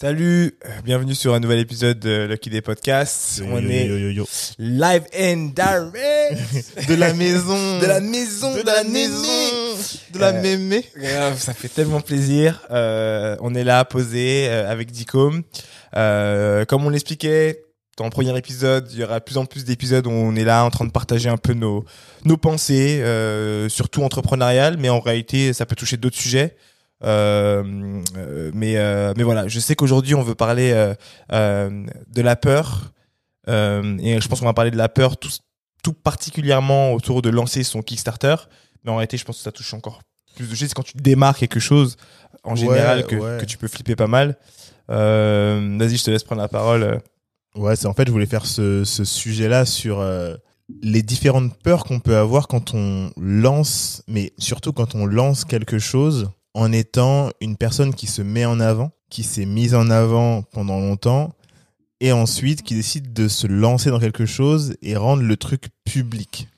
Salut, bienvenue sur un nouvel épisode de Lucky Day Podcast. Yo, On yo, est yo, live and direct De la maison. de la maison, De la maison. De la Euh, mémé. Ça fait tellement plaisir. Euh, on est là posé euh, avec Dicom. Euh, comme on l'expliquait dans le premier épisode, il y aura de plus en plus d'épisodes où on est là en train de partager un peu nos nos pensées, euh, surtout entrepreneuriales, mais en réalité, ça peut toucher d'autres sujets. Euh, euh, mais euh, mais voilà, je sais qu'aujourd'hui on veut parler euh, euh, de la peur euh, et je pense qu'on va parler de la peur tout tout particulièrement autour de lancer son Kickstarter. Mais en réalité, je pense que ça touche encore plus de choses. Quand tu démarres quelque chose en Ouais, général que, ouais. que tu peux flipper pas mal. Euh, Vas-y, je te laisse prendre la parole. Ouais, c'est en fait, je voulais faire ce, ce sujet-là sur euh, les différentes peurs qu'on peut avoir quand on lance, mais surtout quand on lance quelque chose en étant une personne qui se met en avant, qui s'est mise en avant pendant longtemps, et ensuite qui décide de se lancer dans quelque chose et rendre le truc public.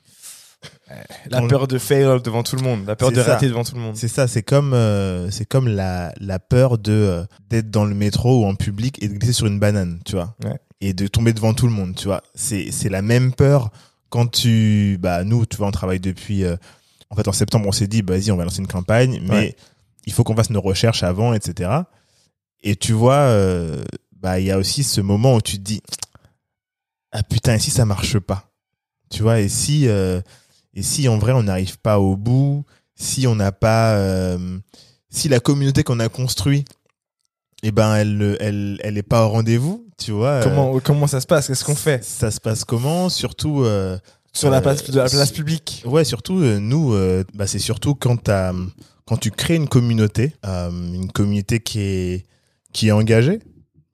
La Quand- peur de fail devant tout le monde, la peur de ça. rater devant tout le monde. C'est ça, c'est comme euh, c'est comme la la peur de euh, d'être dans le métro ou en public et de glisser sur une banane, tu vois. Ouais. Et de tomber devant tout le monde, tu vois. C'est c'est la même peur quand tu bah nous, tu vois, on travaille depuis euh, en fait en septembre, on s'est dit bah, vas-y, on va lancer une campagne, mais Ouais. Il faut qu'on fasse nos recherches avant, etc. Et tu vois, euh, bah il y a aussi ce moment où tu te dis ah putain, et si ça marche pas, tu vois, et si euh, et si en vrai on n'arrive pas au bout, si on n'a pas, euh, si la communauté qu'on a construit, eh ben elle, elle, elle est pas au rendez-vous, tu vois. Comment comment ça se passe? Qu'est-ce qu'on fait? Ça se passe comment? Surtout, sur la place de la place publique. Ouais, surtout nous, bah c'est surtout quand t'as, quand tu crées une communauté, euh, une communauté qui est, qui est engagée,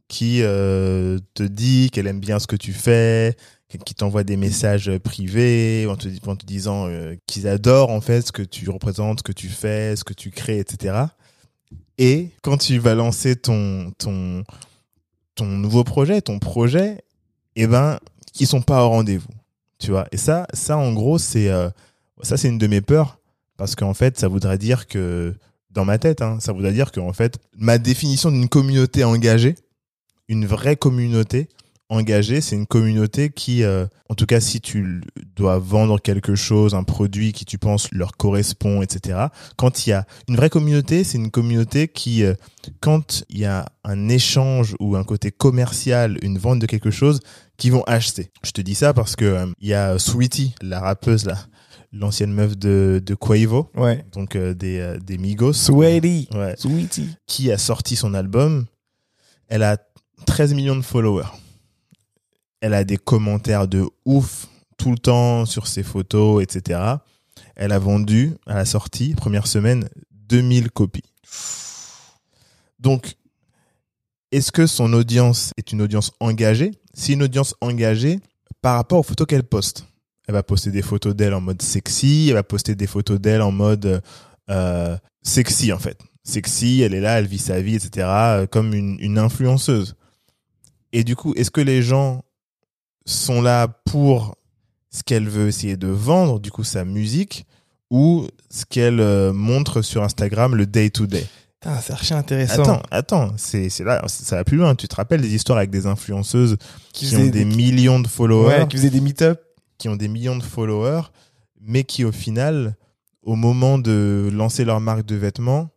qui euh, te dit qu'elle aime bien ce que tu fais, qui t'envoie des messages privés en te, disant euh, qu'ils adorent en fait ce que tu représentes, ce que tu fais, ce que tu crées, etc. Et quand tu vas lancer ton ton ton nouveau projet, ton projet, eh ben ils sont pas au rendez-vous, tu vois? Et ça, ça en gros c'est ça c'est une de mes peurs parce qu'en fait ça voudrait dire que dans ma tête, hein, ça voudrait dire que en fait ma définition d'une communauté engagée, une vraie communauté engagée, c'est une communauté qui, euh, en tout cas, si tu dois vendre quelque chose, un produit qui tu penses leur correspond, etc. Quand il y a une vraie communauté, c'est une communauté qui, euh, quand il y a un échange ou un côté commercial, une vente de quelque chose, qui vont acheter. Je te dis ça parce que euh, il y a Sweetie, la rappeuse là, l'ancienne meuf de, de Quavo, Ouais. donc euh, des, euh, des Migos. Ouais Sweetie. qui a sorti son album, elle a 13 millions de followers. Elle a des commentaires de ouf tout le temps sur ses photos, etc. Elle a vendu, à la sortie, première semaine, 2000 copies. Donc, est-ce que son audience est une audience engagée? C'est une audience engagée par rapport aux photos qu'elle poste. Elle va poster des photos d'elle en mode sexy, elle va poster des photos d'elle en mode euh, sexy en fait. Sexy, elle est là, elle vit sa vie, etc. euh, Comme une, une influenceuse. Et du coup, est-ce que les gens sont là pour ce qu'elle veut essayer de vendre, du coup sa musique, ou ce qu'elle euh, montre sur Instagram le day to day? Putain, c'est archi intéressant. Attends, attends, c'est c'est là, ça va plus loin. Tu te rappelles des histoires avec des influenceuses qui, ont faisaient des millions de followers, ouais, qui faisaient des meet-up. Qui ont des millions de followers, mais qui au final, au moment de lancer leur marque de vêtements,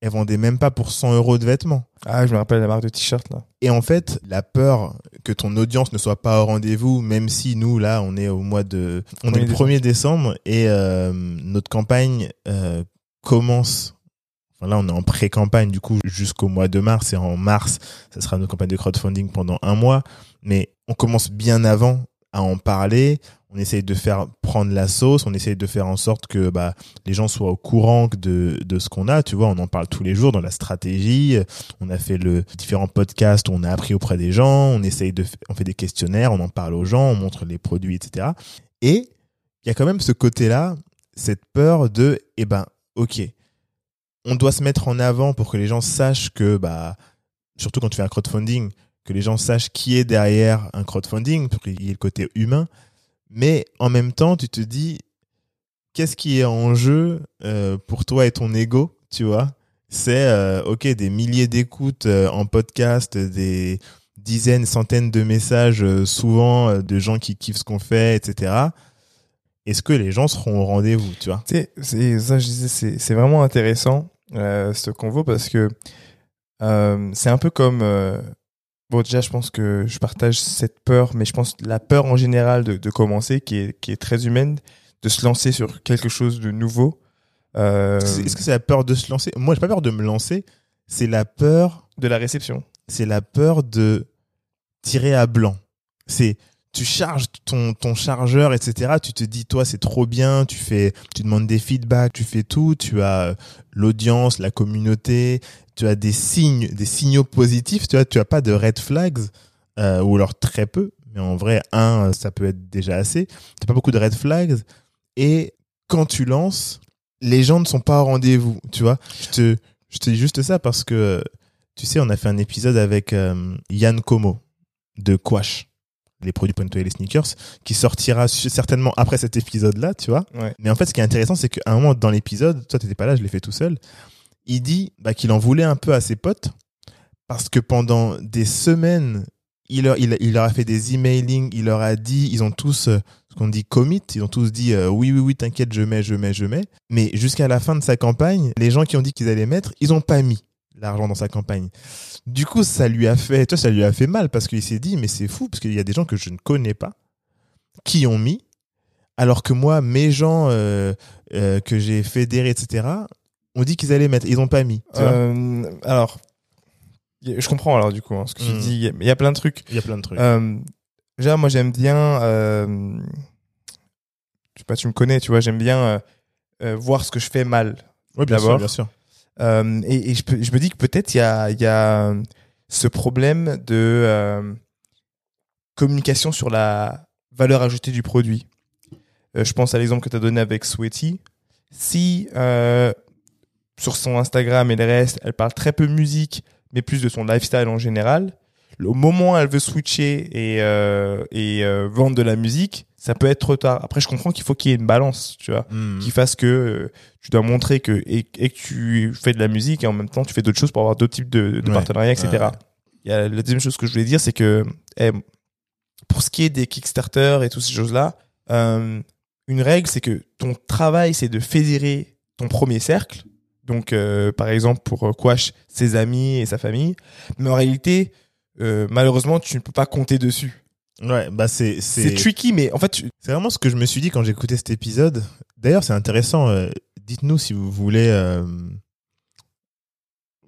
elles vendaient même pas pour 100 euros de vêtements. Ah, je me rappelle la marque de t-shirt là. Et en fait, la peur que ton audience ne soit pas au rendez-vous, même si nous, là, on est au mois de... On est le 1er décembre et euh, notre campagne euh, commence... Enfin, là, on est en pré-campagne, du coup, jusqu'au mois de mars. Et en mars, ça sera notre campagne de crowdfunding pendant un mois. Mais on commence bien avant à en parler. On essaye de faire prendre la sauce. On essaye de faire en sorte que bah, les gens soient au courant de, de ce qu'on a. Tu vois, on en parle tous les jours dans la stratégie. On a fait le différents podcasts on a appris auprès des gens. On essaye de, on fait des questionnaires. On en parle aux gens. On montre les produits, etc. Et il y a quand même ce côté-là, cette peur de, eh ben, ok, on doit se mettre en avant pour que les gens sachent que, bah, surtout quand tu fais un crowdfunding, que les gens sachent qui est derrière un crowdfunding, pour qu'il y ait le côté humain. Mais en même temps, tu te dis, qu'est-ce qui est en jeu euh, pour toi et ton ego, tu vois? C'est euh, ok des milliers d'écoutes euh, en podcast, des dizaines, centaines de messages souvent de gens qui kiffent ce qu'on fait, etc. Est-ce que les gens seront au rendez-vous, tu vois? C'est ça, je disais, c'est vraiment intéressant ce convo parce que c'est un peu comme bon déjà je pense que je partage cette peur, mais je pense la peur en général de, de commencer qui est qui est très humaine, de se lancer sur quelque chose de nouveau. Euh, Est-ce que c'est la peur de se lancer? Moi, j'ai pas peur de me lancer. C'est la peur, de la réception. c'est la peur de tirer à blanc. C'est tu charges ton ton chargeur, etc. Tu te dis toi c'est trop bien. Tu fais, tu demandes des feedbacks, tu fais tout. Tu as euh, l'audience, la communauté. Tu as des signes, des signaux positifs. Tu vois, tu as pas de red flags euh, ou alors très peu. Mais en vrai, un, ça peut être déjà assez. T'as pas beaucoup de red flags. Et quand tu lances, les gens ne sont pas au rendez-vous, tu vois. Je te, je te dis juste ça parce que, tu sais, on a fait un épisode avec euh, Yann Como de Quash, les produits pour nettoyer les sneakers, qui sortira certainement après cet épisode-là, tu vois. Ouais. Mais en fait, ce qui est intéressant, c'est qu'à un moment dans l'épisode, toi, t'étais pas là, je l'ai fait tout seul, il dit bah, qu'il en voulait un peu à ses potes parce que pendant des semaines, il leur, il, il leur a fait des emailing, il leur a dit, ils ont tous, euh, ce qu'on dit commit, ils ont tous dit euh, oui, oui, oui, t'inquiète, je mets, je mets, je mets. Mais jusqu'à la fin de sa campagne, les gens qui ont dit qu'ils allaient mettre, ils ont pas mis l'argent dans sa campagne. Du coup, ça lui a fait, toi, ça lui a fait mal parce qu'il s'est dit, mais c'est fou parce qu'il y a des gens que je ne connais pas qui ont mis, alors que moi, mes gens euh, euh, que j'ai fédérés, etc., ont dit qu'ils allaient mettre, ils ont pas mis. tu vois. Euh, alors, je comprends alors du coup hein, ce que tu Mm. dis. Il y a- plein de trucs. Il y a plein de trucs. Déjà, moi, j'aime bien. Je sais pas, tu me connais, tu vois. J'aime bien voir ce que je fais mal. oui, bien sûr, bien sûr. Euh, et je, me dis que peut-être il y a, ce problème de euh, communication sur la valeur ajoutée du produit. Euh, je pense à l'exemple que tu as donné avec Sweaty. Si sur son Instagram et le reste, elle parle très peu musique, mais plus de son lifestyle en général, au moment où elle veut switcher et, vendre de la musique, ça peut être trop tard. Après, je comprends qu'il faut qu'il y ait une balance, tu vois Mhm. qui fasse que euh, tu dois montrer que et, et que tu fais de la musique et en même temps tu fais d'autres choses pour avoir d'autres types de, de Ouais. partenariats, etc. Ouais. Il y a la deuxième chose que je voulais dire, c'est que eh, pour ce qui est des Kickstarter et toutes ces choses-là, euh, une règle, c'est que ton travail, c'est de fédérer ton premier cercle. Donc, euh, par exemple, pour Quash, ses amis et sa famille. Mais en réalité, malheureusement, tu ne peux pas compter dessus. Ouais, bah c'est C'est tricky, mais en fait, tu- C'est vraiment ce que je me suis dit quand écouté cet épisode. D'ailleurs, c'est intéressant. euh, Dites-nous si vous voulez. euh,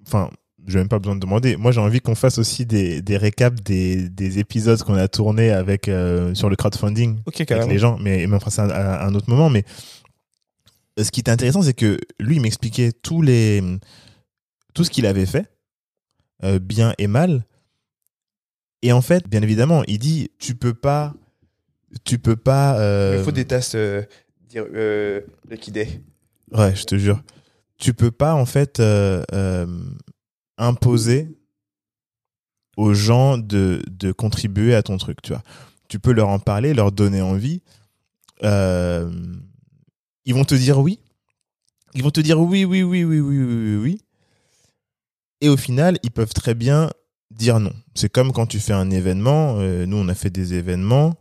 Enfin, j'ai même pas besoin de demander. Moi, j'ai envie qu'on fasse aussi des, des récaps des, des épisodes qu'on a tournés avec euh, sur le crowdfunding avec les gens. Mais, mais on fera ça à, à un autre moment. Mais ce qui est intéressant, c'est que lui, il m'expliquait tous les tout ce qu'il avait fait, bien et mal. Et en fait, bien évidemment, il dit tu peux pas, tu peux pas. euh, Il faut des tasses euh, dire, euh, liquidées. Ouais, je te jure. Tu peux pas, en fait, euh, euh, imposer aux gens de, de contribuer à ton truc, tu vois. Tu peux leur en parler, leur donner envie. Euh, ils vont te dire oui. Ils vont te dire oui, oui, oui, oui, oui, oui, oui, oui. Et au final, ils peuvent très bien dire non. C'est comme quand tu fais un événement. euh, nous, on a fait des événements.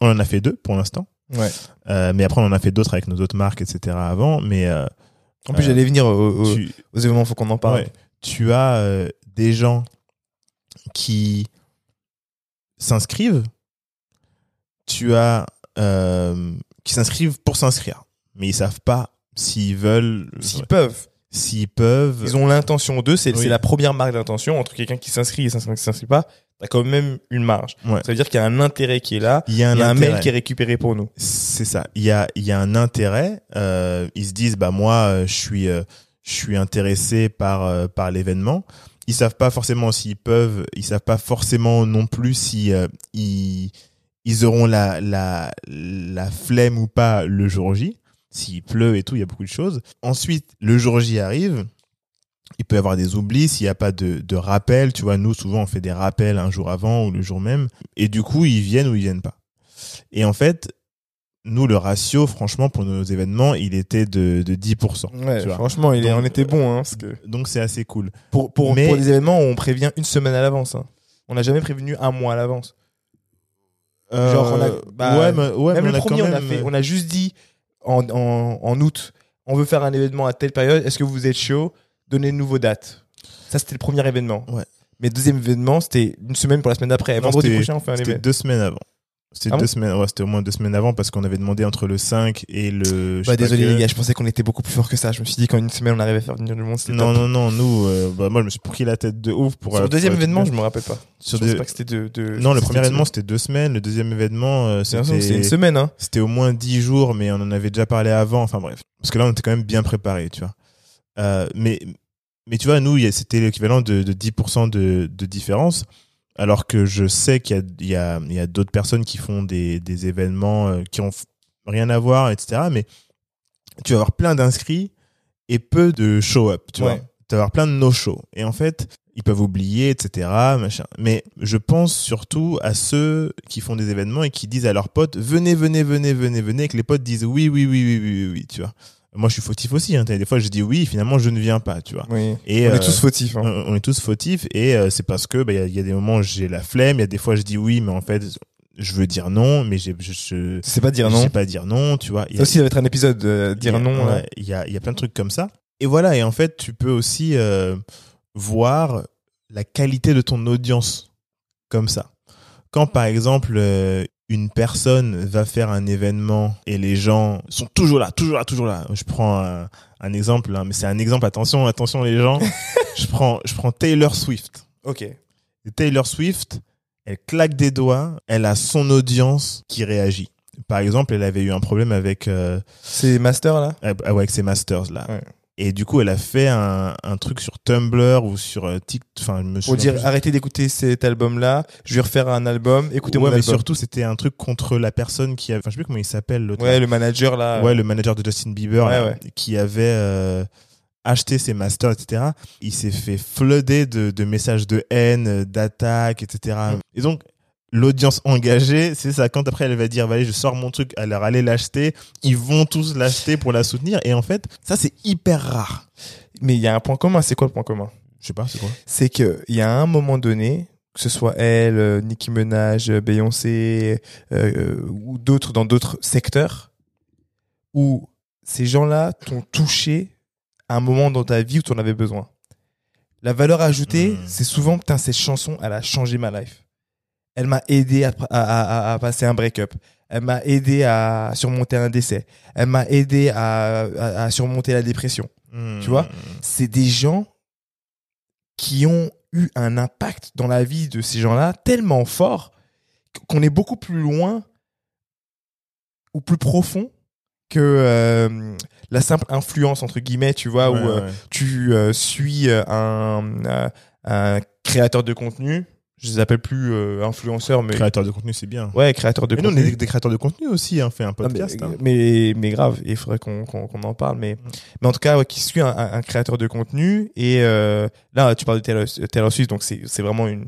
On en a fait deux pour l'instant. Ouais. Euh, mais après, on en a fait d'autres avec nos autres marques, etc. avant. Mais euh, En plus, j'allais venir aux, aux- tu, aux événements, faut qu'on en parle. ouais, tu as des gens qui s'inscrivent. Tu as qui s'inscrivent pour s'inscrire, mais ils savent pas s'ils veulent, S'ils peuvent. S'ils peuvent. Ils ont l'intention d'eux, c'est Oui. la première marque d'intention entre quelqu'un qui s'inscrit et quelqu'un qui s'inscrit pas. T'as quand même une marge. Ouais. Ça veut dire qu'il y a un intérêt qui est là. Il y a un, Il y a un mail qui est récupéré pour nous. C'est ça. Il y a, il y a un intérêt. Euh, ils se disent, bah moi, euh, je suis, euh, je suis intéressé par euh, par l'événement. Ils savent pas forcément s'ils peuvent. Ils savent pas forcément non plus si euh, ils ils auront la la la flemme ou pas le jour J. S'il pleut et tout, il y a beaucoup de choses. Ensuite, le jour J arrive. Il peut y avoir des oublis s'il n'y a pas de, de rappel. Tu vois, nous, souvent, on fait des rappels un jour avant ou le jour même. Et du coup, ils viennent ou ils viennent pas. Et en fait, nous, le ratio, franchement, pour nos événements, il était de, de 10%. Ouais, tu vois. franchement, il est, Donc, on était bon, hein, parce que Donc, c'est assez cool. pour, pour, Mais- pour les événements, on prévient une semaine à l'avance. hein. On n'a jamais prévenu un mois à l'avance. Genre, on a- Euh, bah, ouais, mais, ouais, même mais le on a quand premier, on a fait, on a juste dit en, en, en août, on veut faire un événement à telle période. Est-ce que vous êtes chaud? Donnez-nous vos dates. Ça, c'était le premier événement. Ouais. Mais le deuxième événement, c'était une semaine pour la semaine d'après. Vendredi prochain, on fait un C'était événement. deux semaines avant. C'était Ah deux bon semaines, ouais, c'était au moins deux semaines avant parce qu'on avait demandé entre le 5 et le. Bah, désolé que- les gars, je pensais qu'on était beaucoup plus fort que ça. Je me suis dit qu'en une semaine, on arrivait à faire venir du monde. Non, top. non, non, nous, euh, bah, moi, je me suis pris la tête de ouf pour. Sur euh, le deuxième pour être événement, bien. je me rappelle pas. Sur je deux- pas que c'était de, de- Non, le premier événement, c'était deux semaines. Le deuxième événement, euh. C'était une semaine, hein. C'était au moins dix jours, mais on en avait déjà parlé avant. Enfin bref. Parce que là, on était quand même bien préparé, tu vois. Euh, mais, mais tu vois, nous, c'était l'équivalent de, de 10% de, de différence. Alors que je sais qu'il y a, il y a, a d'autres personnes qui font des, des événements euh, qui ont rien à voir, etc. Mais tu vas avoir plein d'inscrits et peu de show-up, tu Ouais. vois. Tu vas avoir plein de no-show. Et en fait, ils peuvent oublier, etc. Machin. Mais je pense surtout à ceux qui font des événements et qui disent à leurs potes venez, venez, venez, venez, venez, et que les potes disent oui, oui, oui, oui, oui, oui, oui, tu vois. Moi, je suis fautif aussi. Hein. Des fois, je dis oui, finalement, je ne viens pas, tu vois. Oui. Et, on euh, est tous fautifs. Hein. on on est tous fautifs et euh, c'est parce que bah, il y, a- il y a des moments où j'ai la flemme, il y a des fois je dis oui, mais en fait je veux dire non, mais j'ai je, je, sais pas dire non. sais pas dire non, tu vois. Y Ça a- aussi, ça va être un épisode euh, y dire a- non. Il y a, il y a plein de trucs comme ça. Et voilà, et en fait, tu peux aussi euh, voir la qualité de ton audience comme ça. Quand par exemple, euh, une personne va faire un événement et les gens sont toujours là, toujours là, toujours là. Je prends un, un exemple, hein, mais c'est un exemple, attention, attention les gens. je, prends, je prends Taylor Swift. Ok. Et Taylor Swift, elle claque des doigts, elle a son audience qui réagit. Par exemple, elle avait eu un problème avec euh, C'est Master là ah ouais, avec ses masters là. Ouais. Et du coup, elle a fait un, un truc sur Tumblr ou sur euh, TikTok. Enfin, je me Pour dire plus. arrêtez d'écouter cet album là, je vais refaire un album, écoutez ouais, mon mais album. surtout, c'était un truc contre la personne qui a. Enfin, je sais plus comment il s'appelle l'autre. Ouais, le manager là. Ouais, le manager de Justin Bieber Ouais, là, ouais. qui avait euh, acheté ses masters, etc. Il s'est fait flooder de, de messages de haine, euh, d'attaques, etc. Mm. Et donc, l'audience engagée, c'est ça. Quand après elle va dire, allez, je sors mon truc, alors allez l'acheter, ils vont tous l'acheter pour la soutenir. Et en fait, ça, c'est hyper rare. Mais il y a un point commun. C'est quoi le point commun? Je sais pas, c'est quoi? C'est que il y a un moment donné, que ce soit elle, euh, Nicki Minaj, euh, Beyoncé euh, ou d'autres dans d'autres secteurs, où ces gens-là t'ont touché à un moment dans ta vie où tu en avais besoin. La valeur ajoutée, Mm. c'est souvent, putain, cette chanson, elle a changé ma life. Elle m'a aidé à, à, à- à passer un break-up. Elle m'a aidé à surmonter un décès. Elle m'a aidé à, surmonter la dépression. Tu vois? C'est des gens qui ont eu un impact dans la vie de ces gens-là tellement fort qu'on est beaucoup plus loin ou plus profond que euh, la simple influence entre guillemets, tu vois, Ouais, où euh, tu euh, suis un, un créateur de contenu. Je les appelle plus euh, influenceurs, mais Créateur de contenu, c'est bien. ouais, créateur de Mais nous, on contenu. est des, des créateurs de contenu aussi, hein, fait un Non, mais, podcast. hein. mais, mais grave, il faudrait qu'on qu'on qu'on en parle. Mais, mais en tout cas, ouais, qui suit un, un- un créateur de contenu. Et euh, là, tu parles de Taylor, Taylor Swift, donc c'est c'est vraiment une,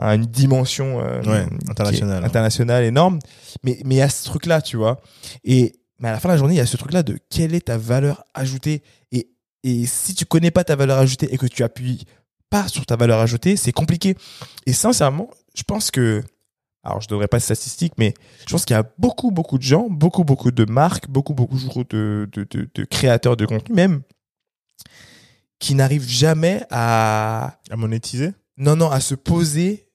une dimension euh, Ouais, internationale. internationale énorme. Mais mais il y a ce truc-là, tu vois. Et mais à la fin de la journée, il y a ce truc-là de quelle est ta valeur ajoutée? Et, et si tu connais pas ta valeur ajoutée et que tu appuies pas sur ta valeur ajoutée, c'est compliqué. Et sincèrement, je pense que alors je devrais pas de statistiques, mais je pense qu'il y a beaucoup, beaucoup de gens, beaucoup, beaucoup de marques, beaucoup, beaucoup de, de, de, de créateurs de contenu même, qui n'arrivent jamais à, À monétiser? Non, non, à se poser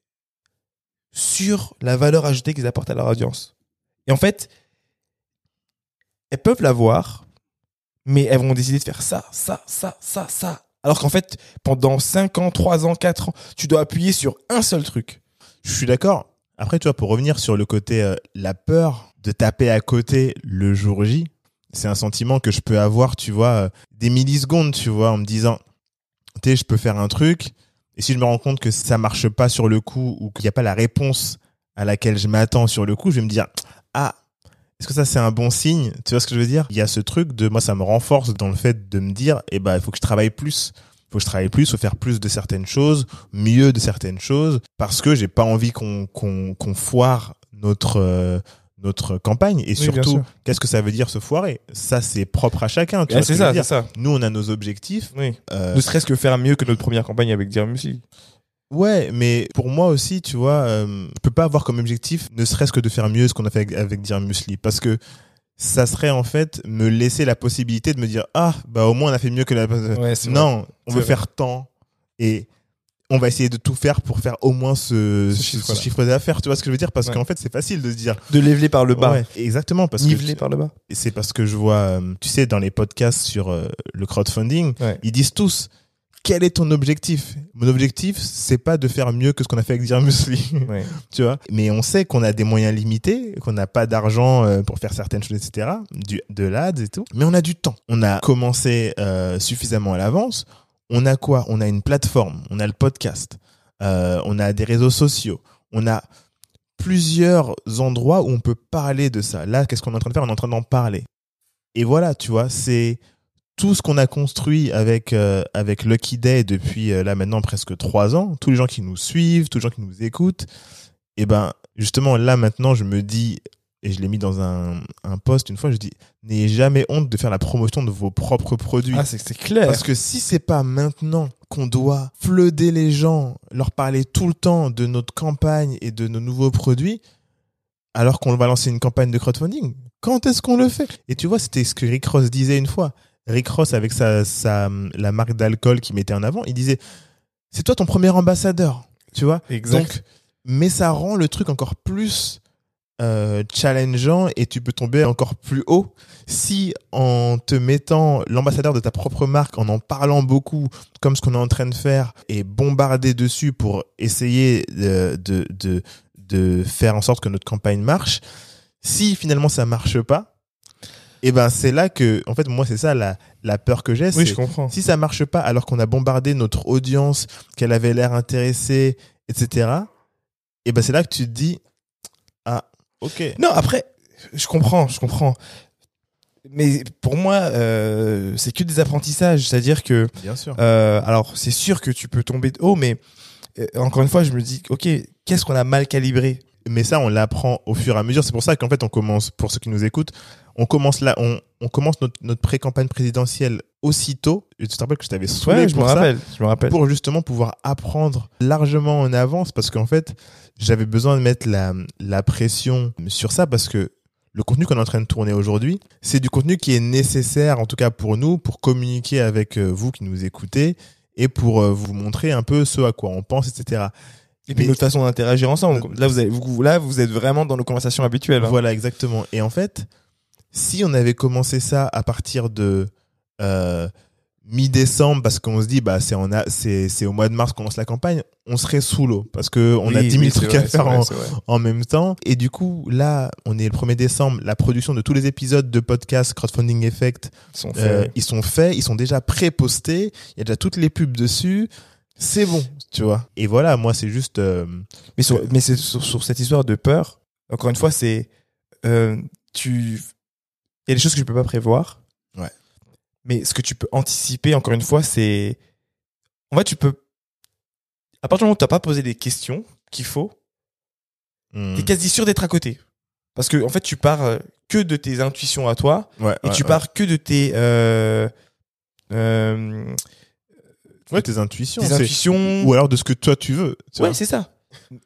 sur la valeur ajoutée qu'ils apportent à leur audience. Et en fait, elles peuvent l'avoir, mais elles vont décider de faire ça, ça, ça, ça, ça. Alors qu'en fait, pendant 5 ans, 3 ans, 4 ans, tu dois appuyer sur un seul truc. Je suis d'accord. Après, tu vois, pour revenir sur le côté, euh, la peur de taper à côté le jour J, c'est un sentiment que je peux avoir, tu vois, euh, des millisecondes, tu vois, en me disant, tu sais, je peux faire un truc, et si je me rends compte que ça marche pas sur le coup, ou qu'il n'y a pas la réponse à laquelle je m'attends sur le coup, je vais me dire, ah, est-ce que ça c'est un bon signe? Tu vois ce que je veux dire? Il y a ce truc de, moi, ça me renforce dans le fait de me dire, eh ben, il faut que je travaille plus. faut que je travaille plus, faut faire plus de certaines choses, mieux de certaines choses, parce que j'ai pas envie qu'on qu'on qu'on foire notre euh, notre campagne. Et Oui, surtout qu'est-ce que ça veut dire se foirer? Ça c'est propre à chacun tu vois c'est ça, dire? nous on a nos objectifs Oui. euh, Ne serait-ce que faire mieux que notre première campagne avec Music. Ouais mais pour moi aussi tu vois euh, je peux pas avoir comme objectif ne serait-ce que de faire mieux ce qu'on a fait avec, avec Dear Musli parce que ça serait en fait me laisser la possibilité de me dire ah bah au moins on a fait mieux que la Ouais, non on veut vrai. faire tant et on va essayer de tout faire pour faire au moins ce, chiffre, d'affaires tu vois ce que je veux dire? Parce Ouais. qu'en fait c'est facile de se dire De leveler par le bas. Ouais, exactement parce que Niveler par le bas. et c'est parce que je vois, euh, tu sais, dans les podcasts sur euh, le crowdfunding, ils disent tous quel est ton objectif? Mon objectif, c'est pas de faire mieux que ce qu'on a fait avec Dear Musli, Ouais. tu vois? Mais on sait qu'on a des moyens limités, qu'on n'a pas d'argent euh, pour faire certaines choses, etc. Du, de l'ads et tout. Mais on a du temps. On a commencé euh, suffisamment à l'avance. On a quoi? On a une plateforme. On a le podcast. Euh, on a des réseaux sociaux. On a plusieurs endroits où on peut parler de ça. Là, qu'est-ce qu'on est en train de faire? On est en train d'en parler. Et voilà, tu vois, c'est tout ce qu'on a construit avec euh, avec Lucky Day depuis euh, là maintenant presque trois ans. Tous les gens qui nous suivent, tous les gens qui nous écoutent. Et ben justement là maintenant, je me dis et je l'ai mis dans un un post une fois. Je dis n'ayez jamais honte de faire la promotion de vos propres produits. Ah, c'est clair. Parce que si c'est pas maintenant qu'on doit flooder les gens, leur parler tout le temps de notre campagne et de nos nouveaux produits, alors qu'on va lancer une campagne de crowdfunding, quand est-ce qu'on le fait? Et tu vois, c'était ce que Rick Ross disait une fois. Rick Ross, avec sa, sa, la marque d'alcool qu'il mettait en avant, il disait C'est toi ton premier ambassadeur, tu vois Exact. Donc, mais ça rend le truc encore plus euh, challengeant et tu peux tomber encore plus haut si en te mettant l'ambassadeur de ta propre marque, en en parlant beaucoup, comme ce qu'on est en train de faire, et bombarder dessus pour essayer de, de, de, de faire en sorte que notre campagne marche, si finalement ça marche pas, et ben c'est là que, en fait, moi c'est ça la, la peur que j'ai, oui, c'est je comprends. si ça marche pas alors qu'on a bombardé notre audience, qu'elle avait l'air intéressée, etc. Et ben c'est là que tu te dis ah ok Non, après, je comprends, je comprends. Mais pour moi, euh, c'est que des apprentissages. C'est-à-dire que, bien sûr euh, alors, c'est sûr que tu peux tomber de haut, mais euh, encore une fois, je me dis, ok, qu'est-ce qu'on a mal calibré? Mais ça on l'apprend au fur et à mesure c'est pour ça qu'en fait on commence pour ceux qui nous écoutent on commence là on, on commence notre, notre pré-campagne présidentielle aussitôt tu te rappelles que je t'avais saoulé Ouais, je me pour ça rappelle. Je me rappelle. pour justement pouvoir apprendre largement en avance parce qu'en fait j'avais besoin de mettre la, la pression sur ça parce que le contenu qu'on est en train de tourner aujourd'hui, c'est du contenu qui est nécessaire, en tout cas pour nous, pour communiquer avec euh, vous qui nous écoutez et pour euh, vous montrer un peu ce à quoi on pense, etc. Et puis Mais- notre façon d'interagir ensemble. Là, vous, avez, vous, là, vous êtes vraiment dans nos conversations habituelles. hein. Voilà, exactement. Et en fait, si on avait commencé ça à partir de euh, mi-décembre, parce qu'on se dit, bah, c'est a- c'est c'est au mois de mars qu'on lance la campagne, on serait sous l'eau parce que on a Oui, 10 000 oui, c'est trucs vrai, à faire vrai, en, même temps. Et du coup, là, on est le 1er décembre, la production de tous les épisodes de podcast Crowdfunding Effect, Ils sont euh, faits. ils sont faits, ils sont déjà pré-postés, il y a déjà toutes les pubs dessus. C'est bon, tu vois. Et voilà, moi, c'est juste. euh, Mais, sur, mais c'est sur, sur cette histoire de peur, encore une fois, c'est. euh, tu. Il y a des choses que tu peux pas prévoir. Ouais. Mais ce que tu peux anticiper, encore une fois, c'est. En fait, tu peux. À partir du moment où tu n'as pas posé des questions qu'il faut, hmm, tu es quasi sûr d'être à côté. Parce que, en fait, tu pars euh, que de tes intuitions à toi ouais, et ouais, tu ouais. pars que de tes. euh, Ouais, tes intuitions. tes intuitions. Ou alors de ce que toi tu veux. Ouais, c'est ça.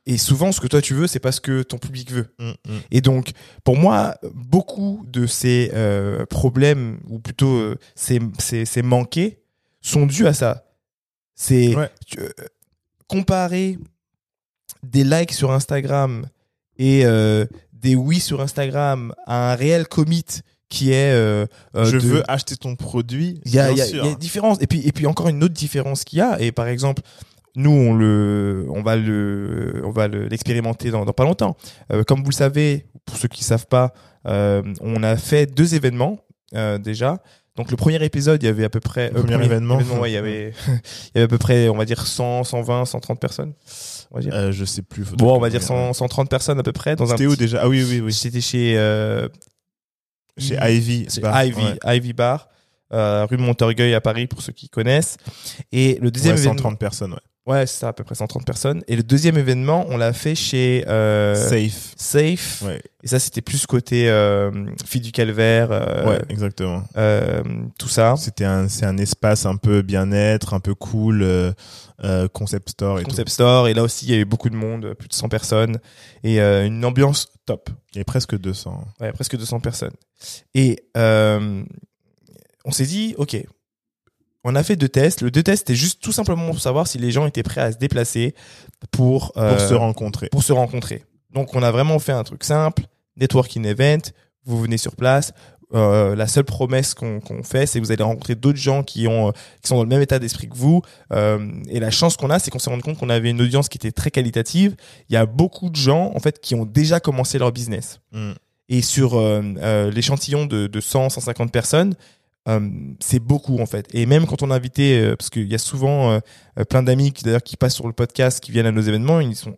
Et souvent, ce que toi tu veux, c'est parce que ton public veut. Hmm, hmm. Et donc, pour moi, beaucoup de ces euh, problèmes, ou plutôt euh, ces, ces, ces manqués, sont dus à ça. C'est Ouais. euh, comparer des likes sur Instagram et des oui sur Instagram à un réel commit qui est euh, euh, je de- veux acheter ton produit. il y a, il y a- y a une différence. Et puis, et puis encore une autre différence qu'il y a. Et par exemple, nous, on le, on va le, on va le- l'expérimenter dans, dans pas longtemps. Euh, comme vous le savez, pour ceux qui savent pas, euh, on a fait deux événements euh, déjà. Donc le premier épisode, il y avait à peu près Le premier événement. ouais, il y avait, il y avait à peu près, on va dire 100, 120, 130 personnes. On va dire. Euh, je sais plus. bon, on va dire regarde. 100, 130 personnes à peu près dans un. C'était où déjà? Ah oui, oui, oui. C'était chez euh, Chez Ivy. c'est Bar. Ivy, Ouais. Ivy Bar, euh, rue Montorgueil à Paris pour ceux qui connaissent. Et le deuxième Ouais, événement, 130 personnes, ouais. Ouais, c'est ça, à peu près 130 personnes. Et le deuxième événement, on l'a fait chez euh, Safe. Safe. Ouais, Et ça, c'était plus côté euh, Fille du Calvaire, euh, ouais, exactement. euh, tout ça. C'était un, c'est un espace un peu bien-être, un peu cool, euh, euh, concept store et Concept Store. Et là aussi, il y a eu beaucoup de monde, plus de 100 personnes. Et une ambiance top. Il y avait presque 200. Ouais, presque 200 personnes. Et euh, on s'est dit, OK, on a fait deux tests. Le deux tests, c'était juste tout simplement pour savoir si les gens étaient prêts à se déplacer pour, Pour euh, se rencontrer. pour se rencontrer. Donc, on a vraiment fait un truc simple, networking event. Vous venez sur place. Euh, la seule promesse qu'on fait, c'est que vous allez rencontrer d'autres gens qui ont euh, qui sont dans le même état d'esprit que vous. Euh, et la chance qu'on a, c'est qu'on s'est rendu compte qu'on avait une audience qui était très qualitative. Il y a beaucoup de gens en fait qui ont déjà commencé leur business. Mm. Et sur euh, l'échantillon de, de 100, 150 personnes, euh, c'est beaucoup en fait. Et même quand on a invité, euh, parce qu'il y a souvent euh, plein d'amis qui d'ailleurs qui passent sur le podcast, qui viennent à nos événements, ils sont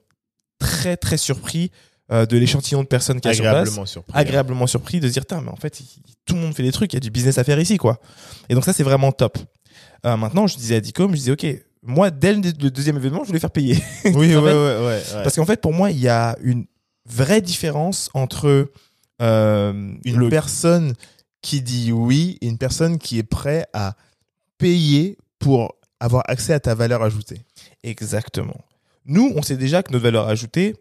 très très surpris de l'échantillon de personnes qu'il y a sur place Agréablement surpris. agréablement surpris de se dire mais en fait tout le monde fait des trucs il y a du business à faire ici quoi et donc ça c'est vraiment top maintenant je disais à Dicom je disais ok moi dès le, deuxième événement je voulais faire payer Oui, ouais, ouais, ouais, ouais. parce qu'en fait pour moi il y a une vraie différence entre euh, Une le- personne qui dit oui et une personne qui est prêt à payer pour avoir accès à ta valeur ajoutée. exactement nous on sait déjà que notre valeur ajoutée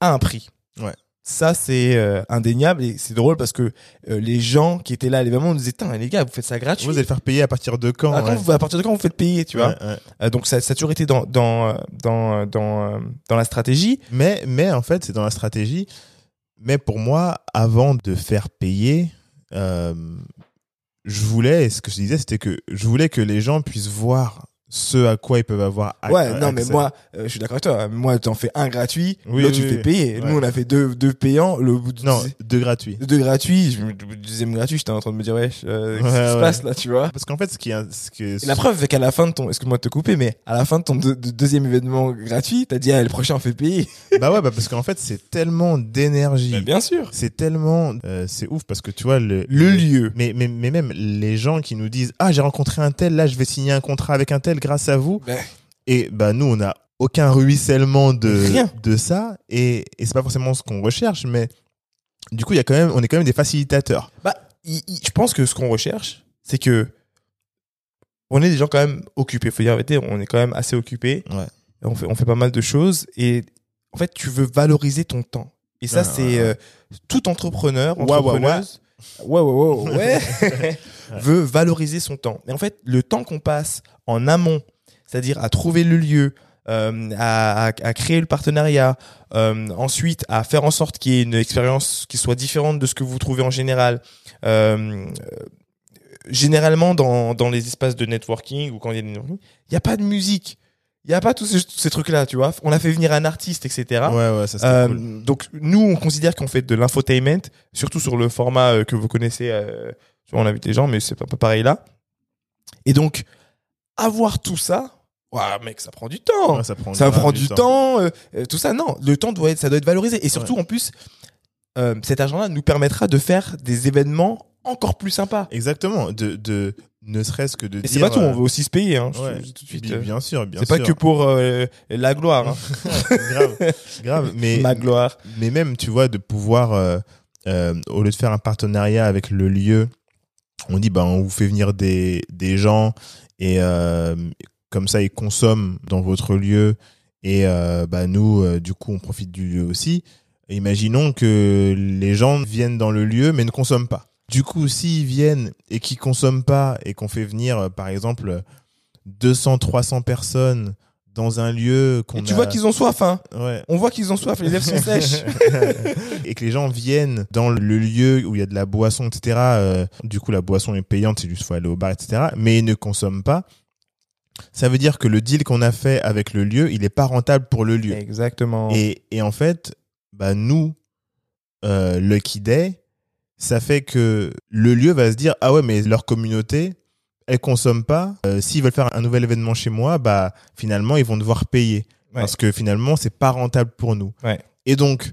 a un prix Ouais. ça c'est euh, indéniable et c'est drôle parce que euh, les gens qui étaient là à l'événement nous disaient les gars vous faites ça gratuit Vous allez faire payer à partir de quand Ah, quand ouais. vous- à partir de quand vous faites payer tu vois Ouais, ouais. Euh, donc ça, ça a toujours été dans dans dans dans, dans la stratégie. Mais, mais en fait, c'est dans la stratégie. Mais pour moi, avant de faire payer, je voulais, ce que je disais, c'était que je voulais que les gens puissent voir ce à quoi ils peuvent avoir ac- Ouais, non mais accès. moi euh, je suis d'accord avec toi. Moi t'en fais un gratuit, Oui, l'autre oui, tu fais payer. Ouais. Nous on a fait deux deux payants. Le bout Non, deux gratuits, me- le deuxième gratuit, j'étais en train de me dire ouais, euh, qu'est-ce qui se passe là, tu vois? Parce qu'en fait, ce qui est, ce que, la preuve c'est qu'à la fin de ton, excuse-moi de te couper, mais à la fin de ton deux- de- deuxième événement gratuit, t'as dit ah, le prochain on fait payer. bah ouais, bah parce qu'en fait, c'est tellement d'énergie. Bah, bien sûr. C'est tellement, euh, c'est ouf parce que tu vois le, Le lieu. Mais, mais, mais même les gens qui nous disent ah j'ai rencontré un tel là je vais signer un contrat avec un tel grâce à vous Ben, et bah nous on a aucun ruissellement de Rien. de ça et, et c'est pas forcément ce qu'on recherche mais du coup il y a quand même on est quand même des facilitateurs Bah, je pense que ce qu'on recherche, c'est que on est des gens quand même occupés. Faut dire la vérité, on est quand même assez occupés. Ouais. On fait, on fait pas mal de choses et en fait, tu veux valoriser ton temps. Et ça, Ouais, c'est ouais, euh, tout entrepreneur, entrepreneuse, ouais, ouais, ouais, ouais, veut valoriser son temps. Et en fait, le temps qu'on passe en amont, c'est-à-dire à trouver le lieu, euh, à, à, à créer le partenariat, euh, ensuite à faire en sorte qu'il y ait une expérience qui soit différente de ce que vous trouvez en général. Euh, généralement, dans, dans les espaces de networking ou quand il y a des networking, il n'y a pas de musique. Il n'y a pas tous ces, trucs-là, tu vois. On a fait venir un artiste, etc. ouais ouais ça c'est Euh, cool Donc nous, on considère qu'on fait de l'infotainment, surtout sur le format euh, que vous connaissez. Euh, tu vois, on invite les gens, mais c'est un peu pareil là. Et donc, avoir tout ça, ouah, mec, ça prend du temps. Ouais, ça prend ça grave prend du temps. euh, euh, tout ça, non. Le temps doit être, ça doit être valorisé. Et surtout, en plus, euh, cet argent-là nous permettra de faire des événements encore plus sympas. exactement de de ne serait-ce que de Et dire c'est pas tout, on euh, veut aussi se payer. Hein, ouais. tout de suite. bien, euh. bien sûr bien C'est sûr pas que pour euh, la gloire. Hein. grave grave mais Ma gloire. mais même tu vois de pouvoir euh, euh, au lieu de faire un partenariat avec le lieu on dit bah on vous fait venir des des gens et comme ça ils consomment dans votre lieu et bah nous du coup on profite du lieu aussi imaginons que les gens viennent dans le lieu mais ne consomment pas du coup s'ils viennent et qu'ils consomment pas et qu'on fait venir euh, par exemple 200 300 personnes dans un lieu qu'on Et tu a- vois qu'ils ont soif, hein. ouais On voit qu'ils ont soif, les lèvres sont sèches. et que les gens viennent dans le lieu où il y a de la boisson, etc. euh, du coup, la boisson est payante, c'est juste faut aller au bar, etc. Mais ils ne consomment pas. Ça veut dire que le deal qu'on a fait avec le lieu, il n'est pas rentable pour le lieu. Exactement. Et, et en fait, bah nous, euh, Lucky Day, ça fait que le lieu va se dire ah ouais, mais leur communauté, elle consomme pas. Euh, S'ils veulent faire un nouvel événement chez moi, bah finalement ils vont devoir payer Ouais. parce que finalement c'est pas rentable pour nous. Ouais. Et donc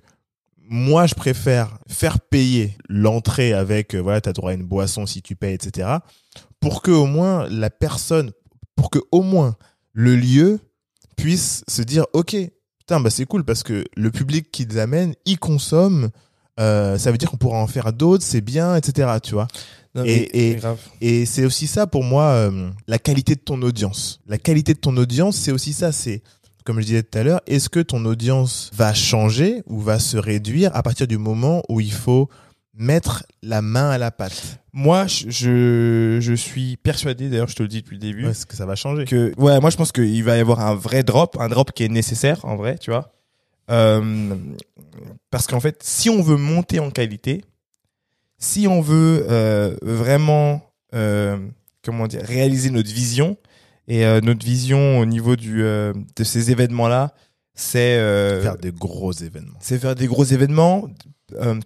moi je préfère faire payer l'entrée avec euh, voilà t'as droit à une boisson si tu payes etc. Pour que au moins la personne, pour que au moins le lieu puissent se dire, ok, putain, bah c'est cool parce que le public qu'ils amènent, ils consomment. Euh, ça veut dire qu'on pourra en faire d'autres, c'est bien, etc. Tu vois. Non, Et- et-. Et c'est aussi ça pour moi, euh, la qualité de ton audience. La qualité de ton audience, c'est aussi ça. C'est, comme je disais tout à l'heure, est-ce que ton audience va changer ou va se réduire à partir du moment où il faut mettre la main à la pâte? Moi, je suis persuadé, d'ailleurs, je te le dis depuis le début, Est-ce que ça va changer que ouais moi je pense qu'il va y avoir un vrai drop un drop qui est nécessaire en vrai tu vois Euh, parce qu'en fait si on veut monter en qualité si on veut euh, vraiment euh, comment dire réaliser notre vision et notre vision au niveau du de ces événements là c'est Faire des gros événements. c'est faire des gros événements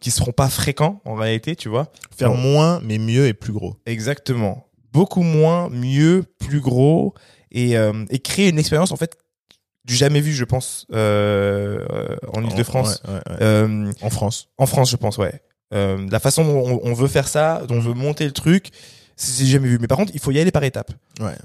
qui seront pas fréquents en réalité tu vois Faire moins, mais mieux et plus gros. Exactement. Beaucoup moins, mieux, plus gros et, et créer une expérience en fait du jamais vu, je pense, euh, en Ile-de-France. Ouais, ouais, ouais. Euh, En France. en France, je pense, ouais. Euh, la façon dont on, on veut faire ça, dont on veut monter le truc, c'est jamais vu. Mais par contre, il faut y aller par étapes.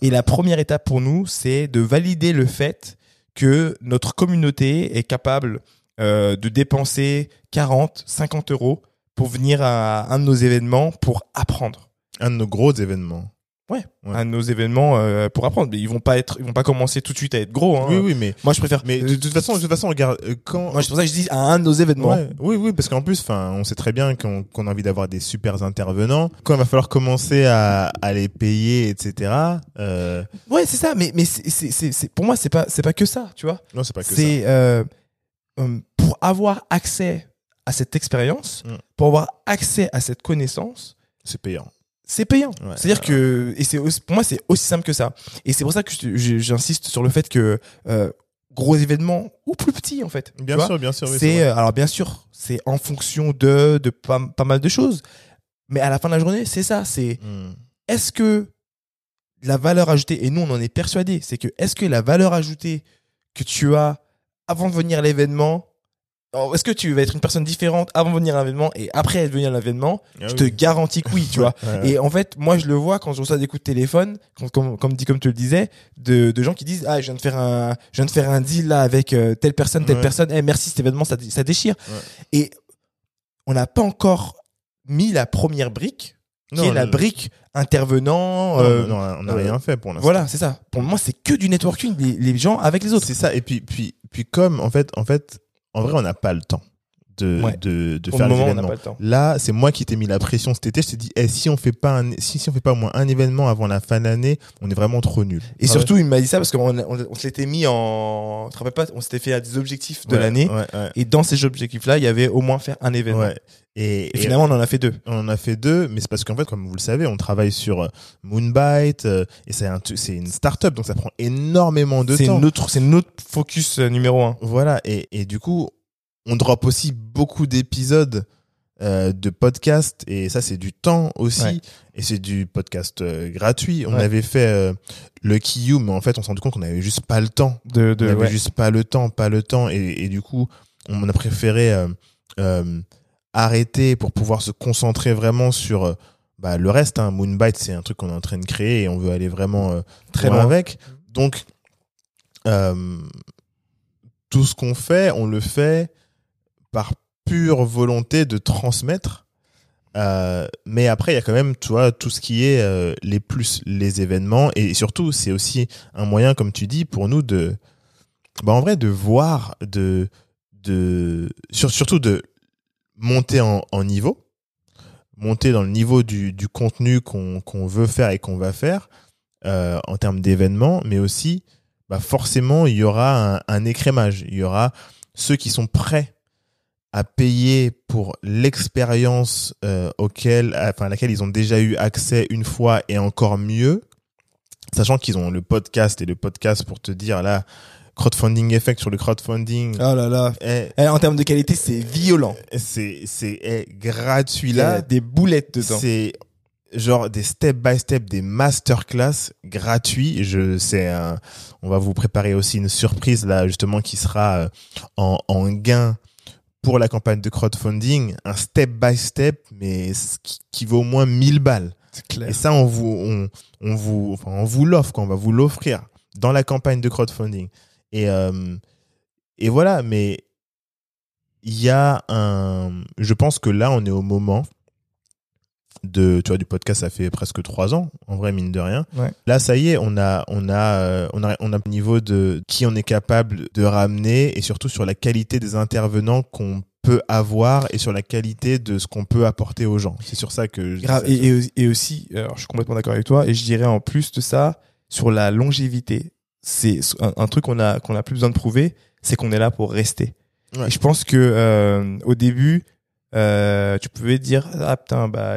Et la première étape pour nous, c'est de valider le fait que notre communauté est capable de dépenser 40, 50 euros pour venir à un de nos événements pour apprendre. Un de nos gros événements. Ouais. un de nos événements euh, pour apprendre. Mais ils vont pas être, ils vont pas commencer tout de suite à être gros. Hein. Oui, oui, mais, Moi, je préfère. mais de toute façon, de toute façon, regarde, euh, quand, Moi, c'est pour ça que je dis à un de nos événements. Ouais, oui, oui, parce qu'en plus, enfin, on sait très bien qu'on qu'on a envie d'avoir des super intervenants. Quand il va falloir commencer à, à les payer, etc. Euh, Ouais, c'est ça. Mais mais c'est c'est c'est c'est- pour moi, c'est pas c'est pas que ça, tu vois. non, c'est pas que ça. C'est euh, euh, pour avoir accès à cette expérience, Mm. pour avoir accès à cette connaissance, C'est payant. C'est payant. Ouais. C'est-à-dire que et c'est pour moi c'est aussi simple que ça. Et c'est pour ça que j'insiste sur le fait que euh, gros événements ou plus petits en fait. Bien sûr, bien sûr. oui, c'est euh, alors bien sûr c'est en fonction de de pas, pas mal de choses mais à la fin de la journée c'est ça c'est Hmm. est-ce que la valeur ajoutée et nous on en est persuadé c'est que est-ce que la valeur ajoutée que tu as avant de venir à l'événement est-ce que tu vas être une personne différente avant de venir à l'événement et après venir à l'événement? Ah je oui. te garantis que oui tu vois Ouais, ouais. et en fait, moi, je le vois quand je reçois des coups de téléphone, quand- comme, comme dit, comme tu le disais, de, de gens qui disent, ah, je viens de faire un, je viens de faire un deal là avec euh, telle personne, telle Ouais. personne. Eh, merci, cet événement, ça, ça déchire. Et on n'a pas encore mis la première brique, qui est la le- brique intervenant. Non, euh, non, on n'a euh, rien fait pour l'instant. voilà, c'est ça. Pour moi, c'est que du networking, les, les gens avec les autres. C'est ça. Et puis, puis, puis comme en fait, en fait, en vrai, on n'a pas le temps de, Ouais. de, de faire temps. Là, c'est moi qui t'ai mis la pression cet été. Je t'ai dit, eh, si on fait pas un, si, si on fait pas au moins un événement avant la fin d'année, on est vraiment trop nul. Et surtout, il m'a dit ça parce qu'on on, on s'était mis en, tu te pas, on s'était fait à des objectifs de l'année. Ouais, ouais, Et dans ces objectifs-là, il y avait au moins faire un événement. ouais. Et, Et finalement, on en a fait deux. on en a fait deux, mais c'est parce qu'en fait, comme vous le savez, on travaille sur euh, Moonbite euh, et c'est un, c'est une start-up, donc ça prend énormément de C'est temps. notre, c'est notre focus euh, numéro un. Voilà, et, et du coup, on drop aussi beaucoup d'épisodes euh, de podcasts, et ça, c'est du temps aussi, Ouais. et c'est du podcast euh, gratuit. On Ouais. avait fait euh, le Kiyu, mais en fait, on s'est rendu compte qu'on avait juste pas le temps. De, on avait ouais. juste pas le temps, pas le temps, et, et du coup, on a préféré arrêter pour pouvoir se concentrer vraiment sur bah, le reste. Hein. Moonbite, c'est un truc qu'on est en train de créer, et on veut aller vraiment Très loin avec. Donc, tout ce qu'on fait, on le fait par pure volonté de transmettre. Euh, mais après, il y a quand même, tu tout ce qui est euh, les plus, les événements, et surtout, c'est aussi un moyen, comme tu dis, pour nous de, bah, en vrai, de voir, de, de, sur- surtout de monter en, niveau, monter dans le niveau du, du contenu qu'on qu'on veut faire et qu'on va faire euh, en termes d'événements, mais aussi, bah, forcément, il y aura un, un écrémage. Il y aura ceux qui sont prêts à payer pour l'expérience euh, auquel, enfin, à laquelle ils ont déjà eu accès une fois et encore mieux, sachant qu'ils ont le podcast et le podcast pour te dire là, crowdfunding effect sur le crowdfunding, Oh là là. est- Eh, en termes de qualité, c'est violent. c'est c'est est gratuit Il y a là, des boulettes dedans. c'est genre des step by step, des masterclass gratuits. Je sais, on va vous préparer aussi une surprise là justement qui sera euh, en, en gain pour la campagne de crowdfunding, un step by step, mais ce qui, qui vaut au moins 1000 balles. Clair. Et ça, on vous, on, on vous, enfin, on vous l'offre, on va vous l'offrir dans la campagne de crowdfunding. Et, euh, et voilà, mais il y a un. Je pense que là, on est au moment de tu vois du podcast ça fait presque trois ans en vrai mine de rien Ouais. là ça y est on a on a euh, on a on a un niveau de qui on est capable de ramener et surtout sur la qualité des intervenants qu'on peut avoir et sur la qualité de ce qu'on peut apporter aux gens c'est sur ça que je Grave. ça. Et, et, et aussi, alors, je suis complètement d'accord avec toi, et je dirais en plus de ça, sur la longévité, c'est un, un truc qu'on a qu'on a plus besoin de prouver, c'est qu'on est là pour rester. Ouais. Et je pense que euh, au début, euh, tu pouvais dire ah putain bah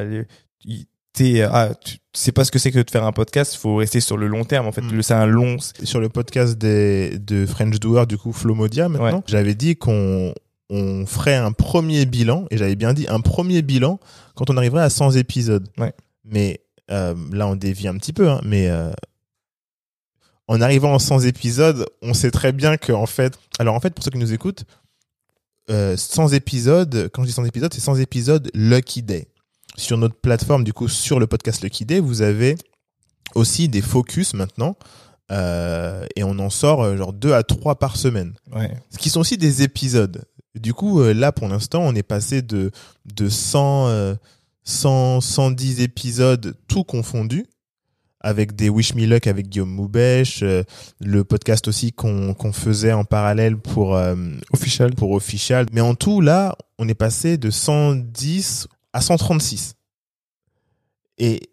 il- t'es ah tu sais pas ce que c'est que de faire un podcast, faut rester sur le long terme en fait. Mm. C'est un long. sur le podcast des, de French Doer, du coup, Flomodia maintenant, Ouais. j'avais dit qu'on on ferait un premier bilan, et j'avais bien dit un premier bilan quand on arriverait à 100 épisodes. Ouais. Mais euh, là, on dévie un petit peu, hein, mais euh, en arrivant à 100 épisodes, on sait très bien que, en fait, alors en fait, pour ceux qui nous écoutent, euh, 100 épisodes, quand je dis 100 épisodes, c'est 100 épisodes Lucky Day. Sur notre plateforme, du coup, sur le podcast Lucky Day, vous avez aussi des focus maintenant. Euh, et on en sort euh, genre deux à trois par semaine. Ouais. Ce qui sont aussi des épisodes. Du coup, euh, là, pour l'instant, on est passé de, de 100, euh, 100, 110 épisodes, tout confondu, avec des Wish Me Luck avec Guillaume Moubèche, euh, le podcast aussi qu'on qu'on faisait en parallèle pour, euh, Official. pour Official. Mais en tout, là, on est passé de 110 à 136. Et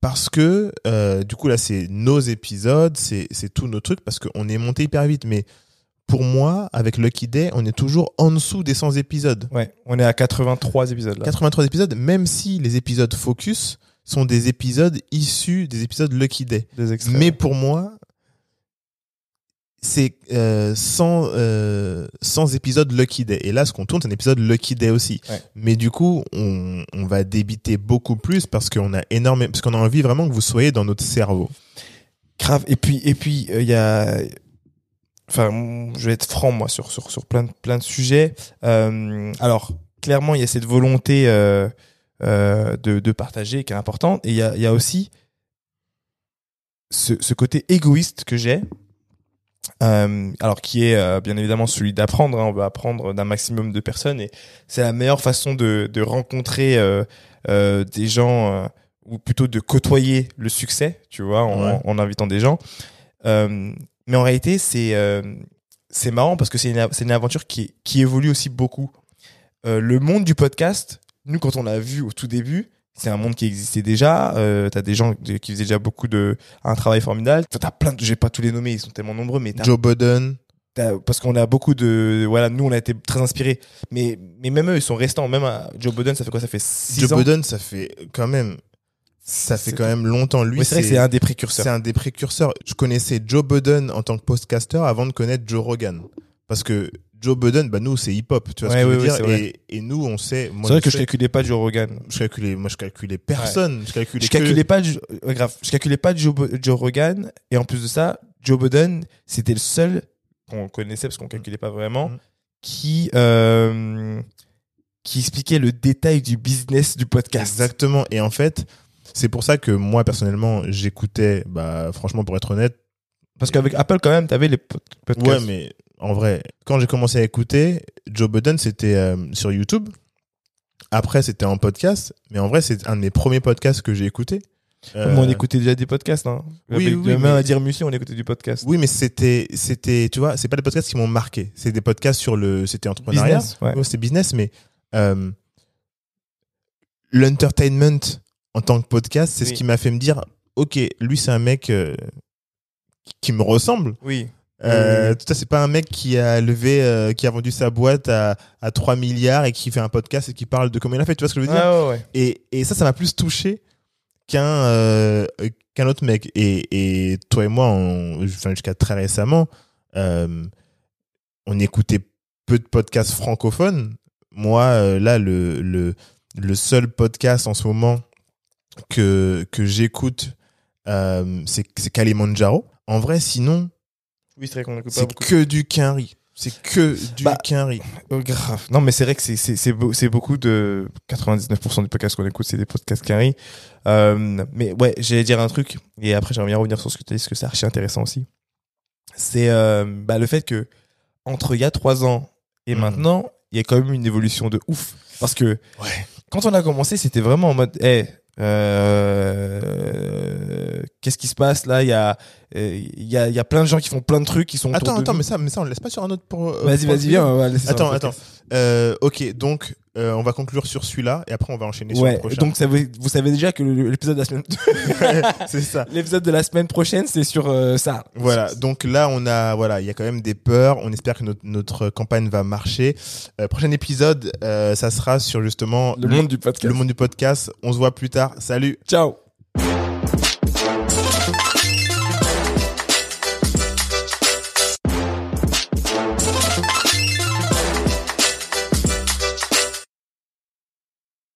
parce que, euh, du coup, là, c'est nos épisodes, c'est tous nos trucs, parce qu'on est monté hyper vite. Mais pour moi, avec Lucky Day, on est toujours en dessous des 100 épisodes. Ouais. On est à 83 épisodes là. 83 épisodes, même si les épisodes Focus sont des épisodes issus des épisodes Lucky Day. Des. Mais pour moi, c'est euh, 100, euh, 100 épisodes Lucky Day. Et là, ce qu'on tourne, c'est un épisode Lucky Day aussi. Ouais. Mais du coup, on, on va débiter beaucoup plus parce qu'on a énormément, parce qu'on a envie vraiment que vous soyez dans notre cerveau. Grave. Et puis, et puis, il y a, enfin, je vais être franc moi sur sur sur plein de plein de sujets. Euh, alors, clairement, il y a cette volonté euh, de de partager qui est importante, et il y a y a aussi ce ce côté égoïste que j'ai. Euh, alors qui est euh, bien évidemment celui d'apprendre, hein, on veut apprendre d'un maximum de personnes et c'est la meilleure façon de, de rencontrer euh, des gens ou plutôt de côtoyer le succès, tu vois, en, Ouais. en invitant des gens. Mais en réalité, c'est c'est marrant parce que c'est une, une aventure qui, qui évolue aussi beaucoup. Le monde du podcast, nous, quand on l'a vu au tout début, c'est un monde qui existait déjà. Euh, t'as des gens qui faisaient déjà beaucoup de un travail formidable. T'as plein de, j'ai pas tous les nommés, ils sont tellement nombreux, mais t'as- Joe Budden, t'as- parce qu'on a beaucoup de, voilà, nous on a été très inspirés. Mais mais même eux, ils sont restants. Même à Joe Budden, ça fait quoi? Ça fait six Joe ans? Budden, ça fait quand même, ça fait C'est- quand même longtemps. Lui, Oui, c'est vrai que c'est un des précurseurs. C'est un des précurseurs. Je connaissais Joe Budden en tant que podcaster avant de connaître Joe Rogan. Parce que Joe Budden, bah nous, c'est hip-hop, tu vois Ouais, ce que je veux dire et, et nous, on sait. C'est vrai que je sais- calculais pas Joe Rogan. je calculais, moi, je calculais personne. Je calculais, Je que- calculais pas, euh, grave, je calculais pas Joe, Joe Rogan. Et en plus de ça, Joe Budden, c'était le seul qu'on connaissait parce qu'on calculait pas vraiment, Mhm. qui, euh, qui expliquait le détail du business du podcast. Exactement. Et en fait, c'est pour ça que moi, personnellement, j'écoutais, bah, franchement, pour être honnête, Parce qu'avec Apple, quand même, t'avais les pod- podcasts. ouais, mais en vrai, quand j'ai commencé à écouter, Joe Budden, c'était euh, sur YouTube. Après, c'était en podcast. Mais en vrai, c'est un de mes premiers podcasts que j'ai écouté. On Euh, écoutait déjà des podcasts, hein. oui, Avec- oui, Même mais- à dire Musi, on écoutait du podcast. Oui, mais c'était, c'était, tu vois, c'est pas des podcasts qui m'ont marqué. C'est des podcasts sur le, c'était entrepreneuriat. Business, ouais. Ouais, c'était business, mais euh, l'entertainment en tant que podcast, c'est Oui. ce qui m'a fait me dire, ok, lui c'est un mec qui me ressemble. Oui. Euh, Oui, Tout ça, c'est pas un mec qui a levé, euh, qui a vendu sa boîte à, à 3 milliards et qui fait un podcast et qui parle de comment il a fait. Tu vois ce que je veux dire? Ah, ouais, ouais. et, et ça, ça m'a plus touché qu'un euh, qu'un autre mec. Et, et toi et moi, on, enfin, jusqu'à très récemment, euh, on écoutait peu de podcasts francophones. Moi, euh, là, le, le, le seul podcast en ce moment que, que j'écoute, euh, c'est c'est Kalimandjaro. En vrai, sinon, Oui, c'est vrai qu'on pas c'est que du quinri. C'est que du Bah, quinri. Oh, grave. Non, mais c'est vrai que c'est c'est c'est beau- c'est beaucoup de 99% du podcast qu'on écoute, c'est des podcasts carry. Euh, mais ouais, j'allais dire un truc et après j'aimerais bien revenir sur ce que tu as dit parce que c'est archi intéressant aussi. c'est euh, bah, le fait que entre il y a trois ans et Mhm. maintenant, il y a quand même une évolution de ouf. Parce que Ouais. quand on a commencé, c'était vraiment en mode, hey, euh, qu'est-ce qui se passe là? Il y a, euh, il y a, il y a plein de gens qui font plein de trucs, qui sont autour Attends, de attends, mais ça, mais ça, on le laisse pas sur un autre pour. euh, Vas-y, vas-y, viens. on va laisser Attends, attends. Euh, ok, donc euh, on va conclure sur celui-là et après on va enchaîner sur le prochain. Donc ça vous savez déjà que l'épisode de la semaine, c'est ça. l'épisode de la semaine prochaine, c'est sur euh, ça. Voilà, donc là on a voilà, il y a quand même des peurs. On espère que notre, notre campagne va marcher. Euh, prochain épisode, euh, ça sera sur justement Le monde du podcast. le monde du podcast. On se voit plus tard. Salut. Ciao.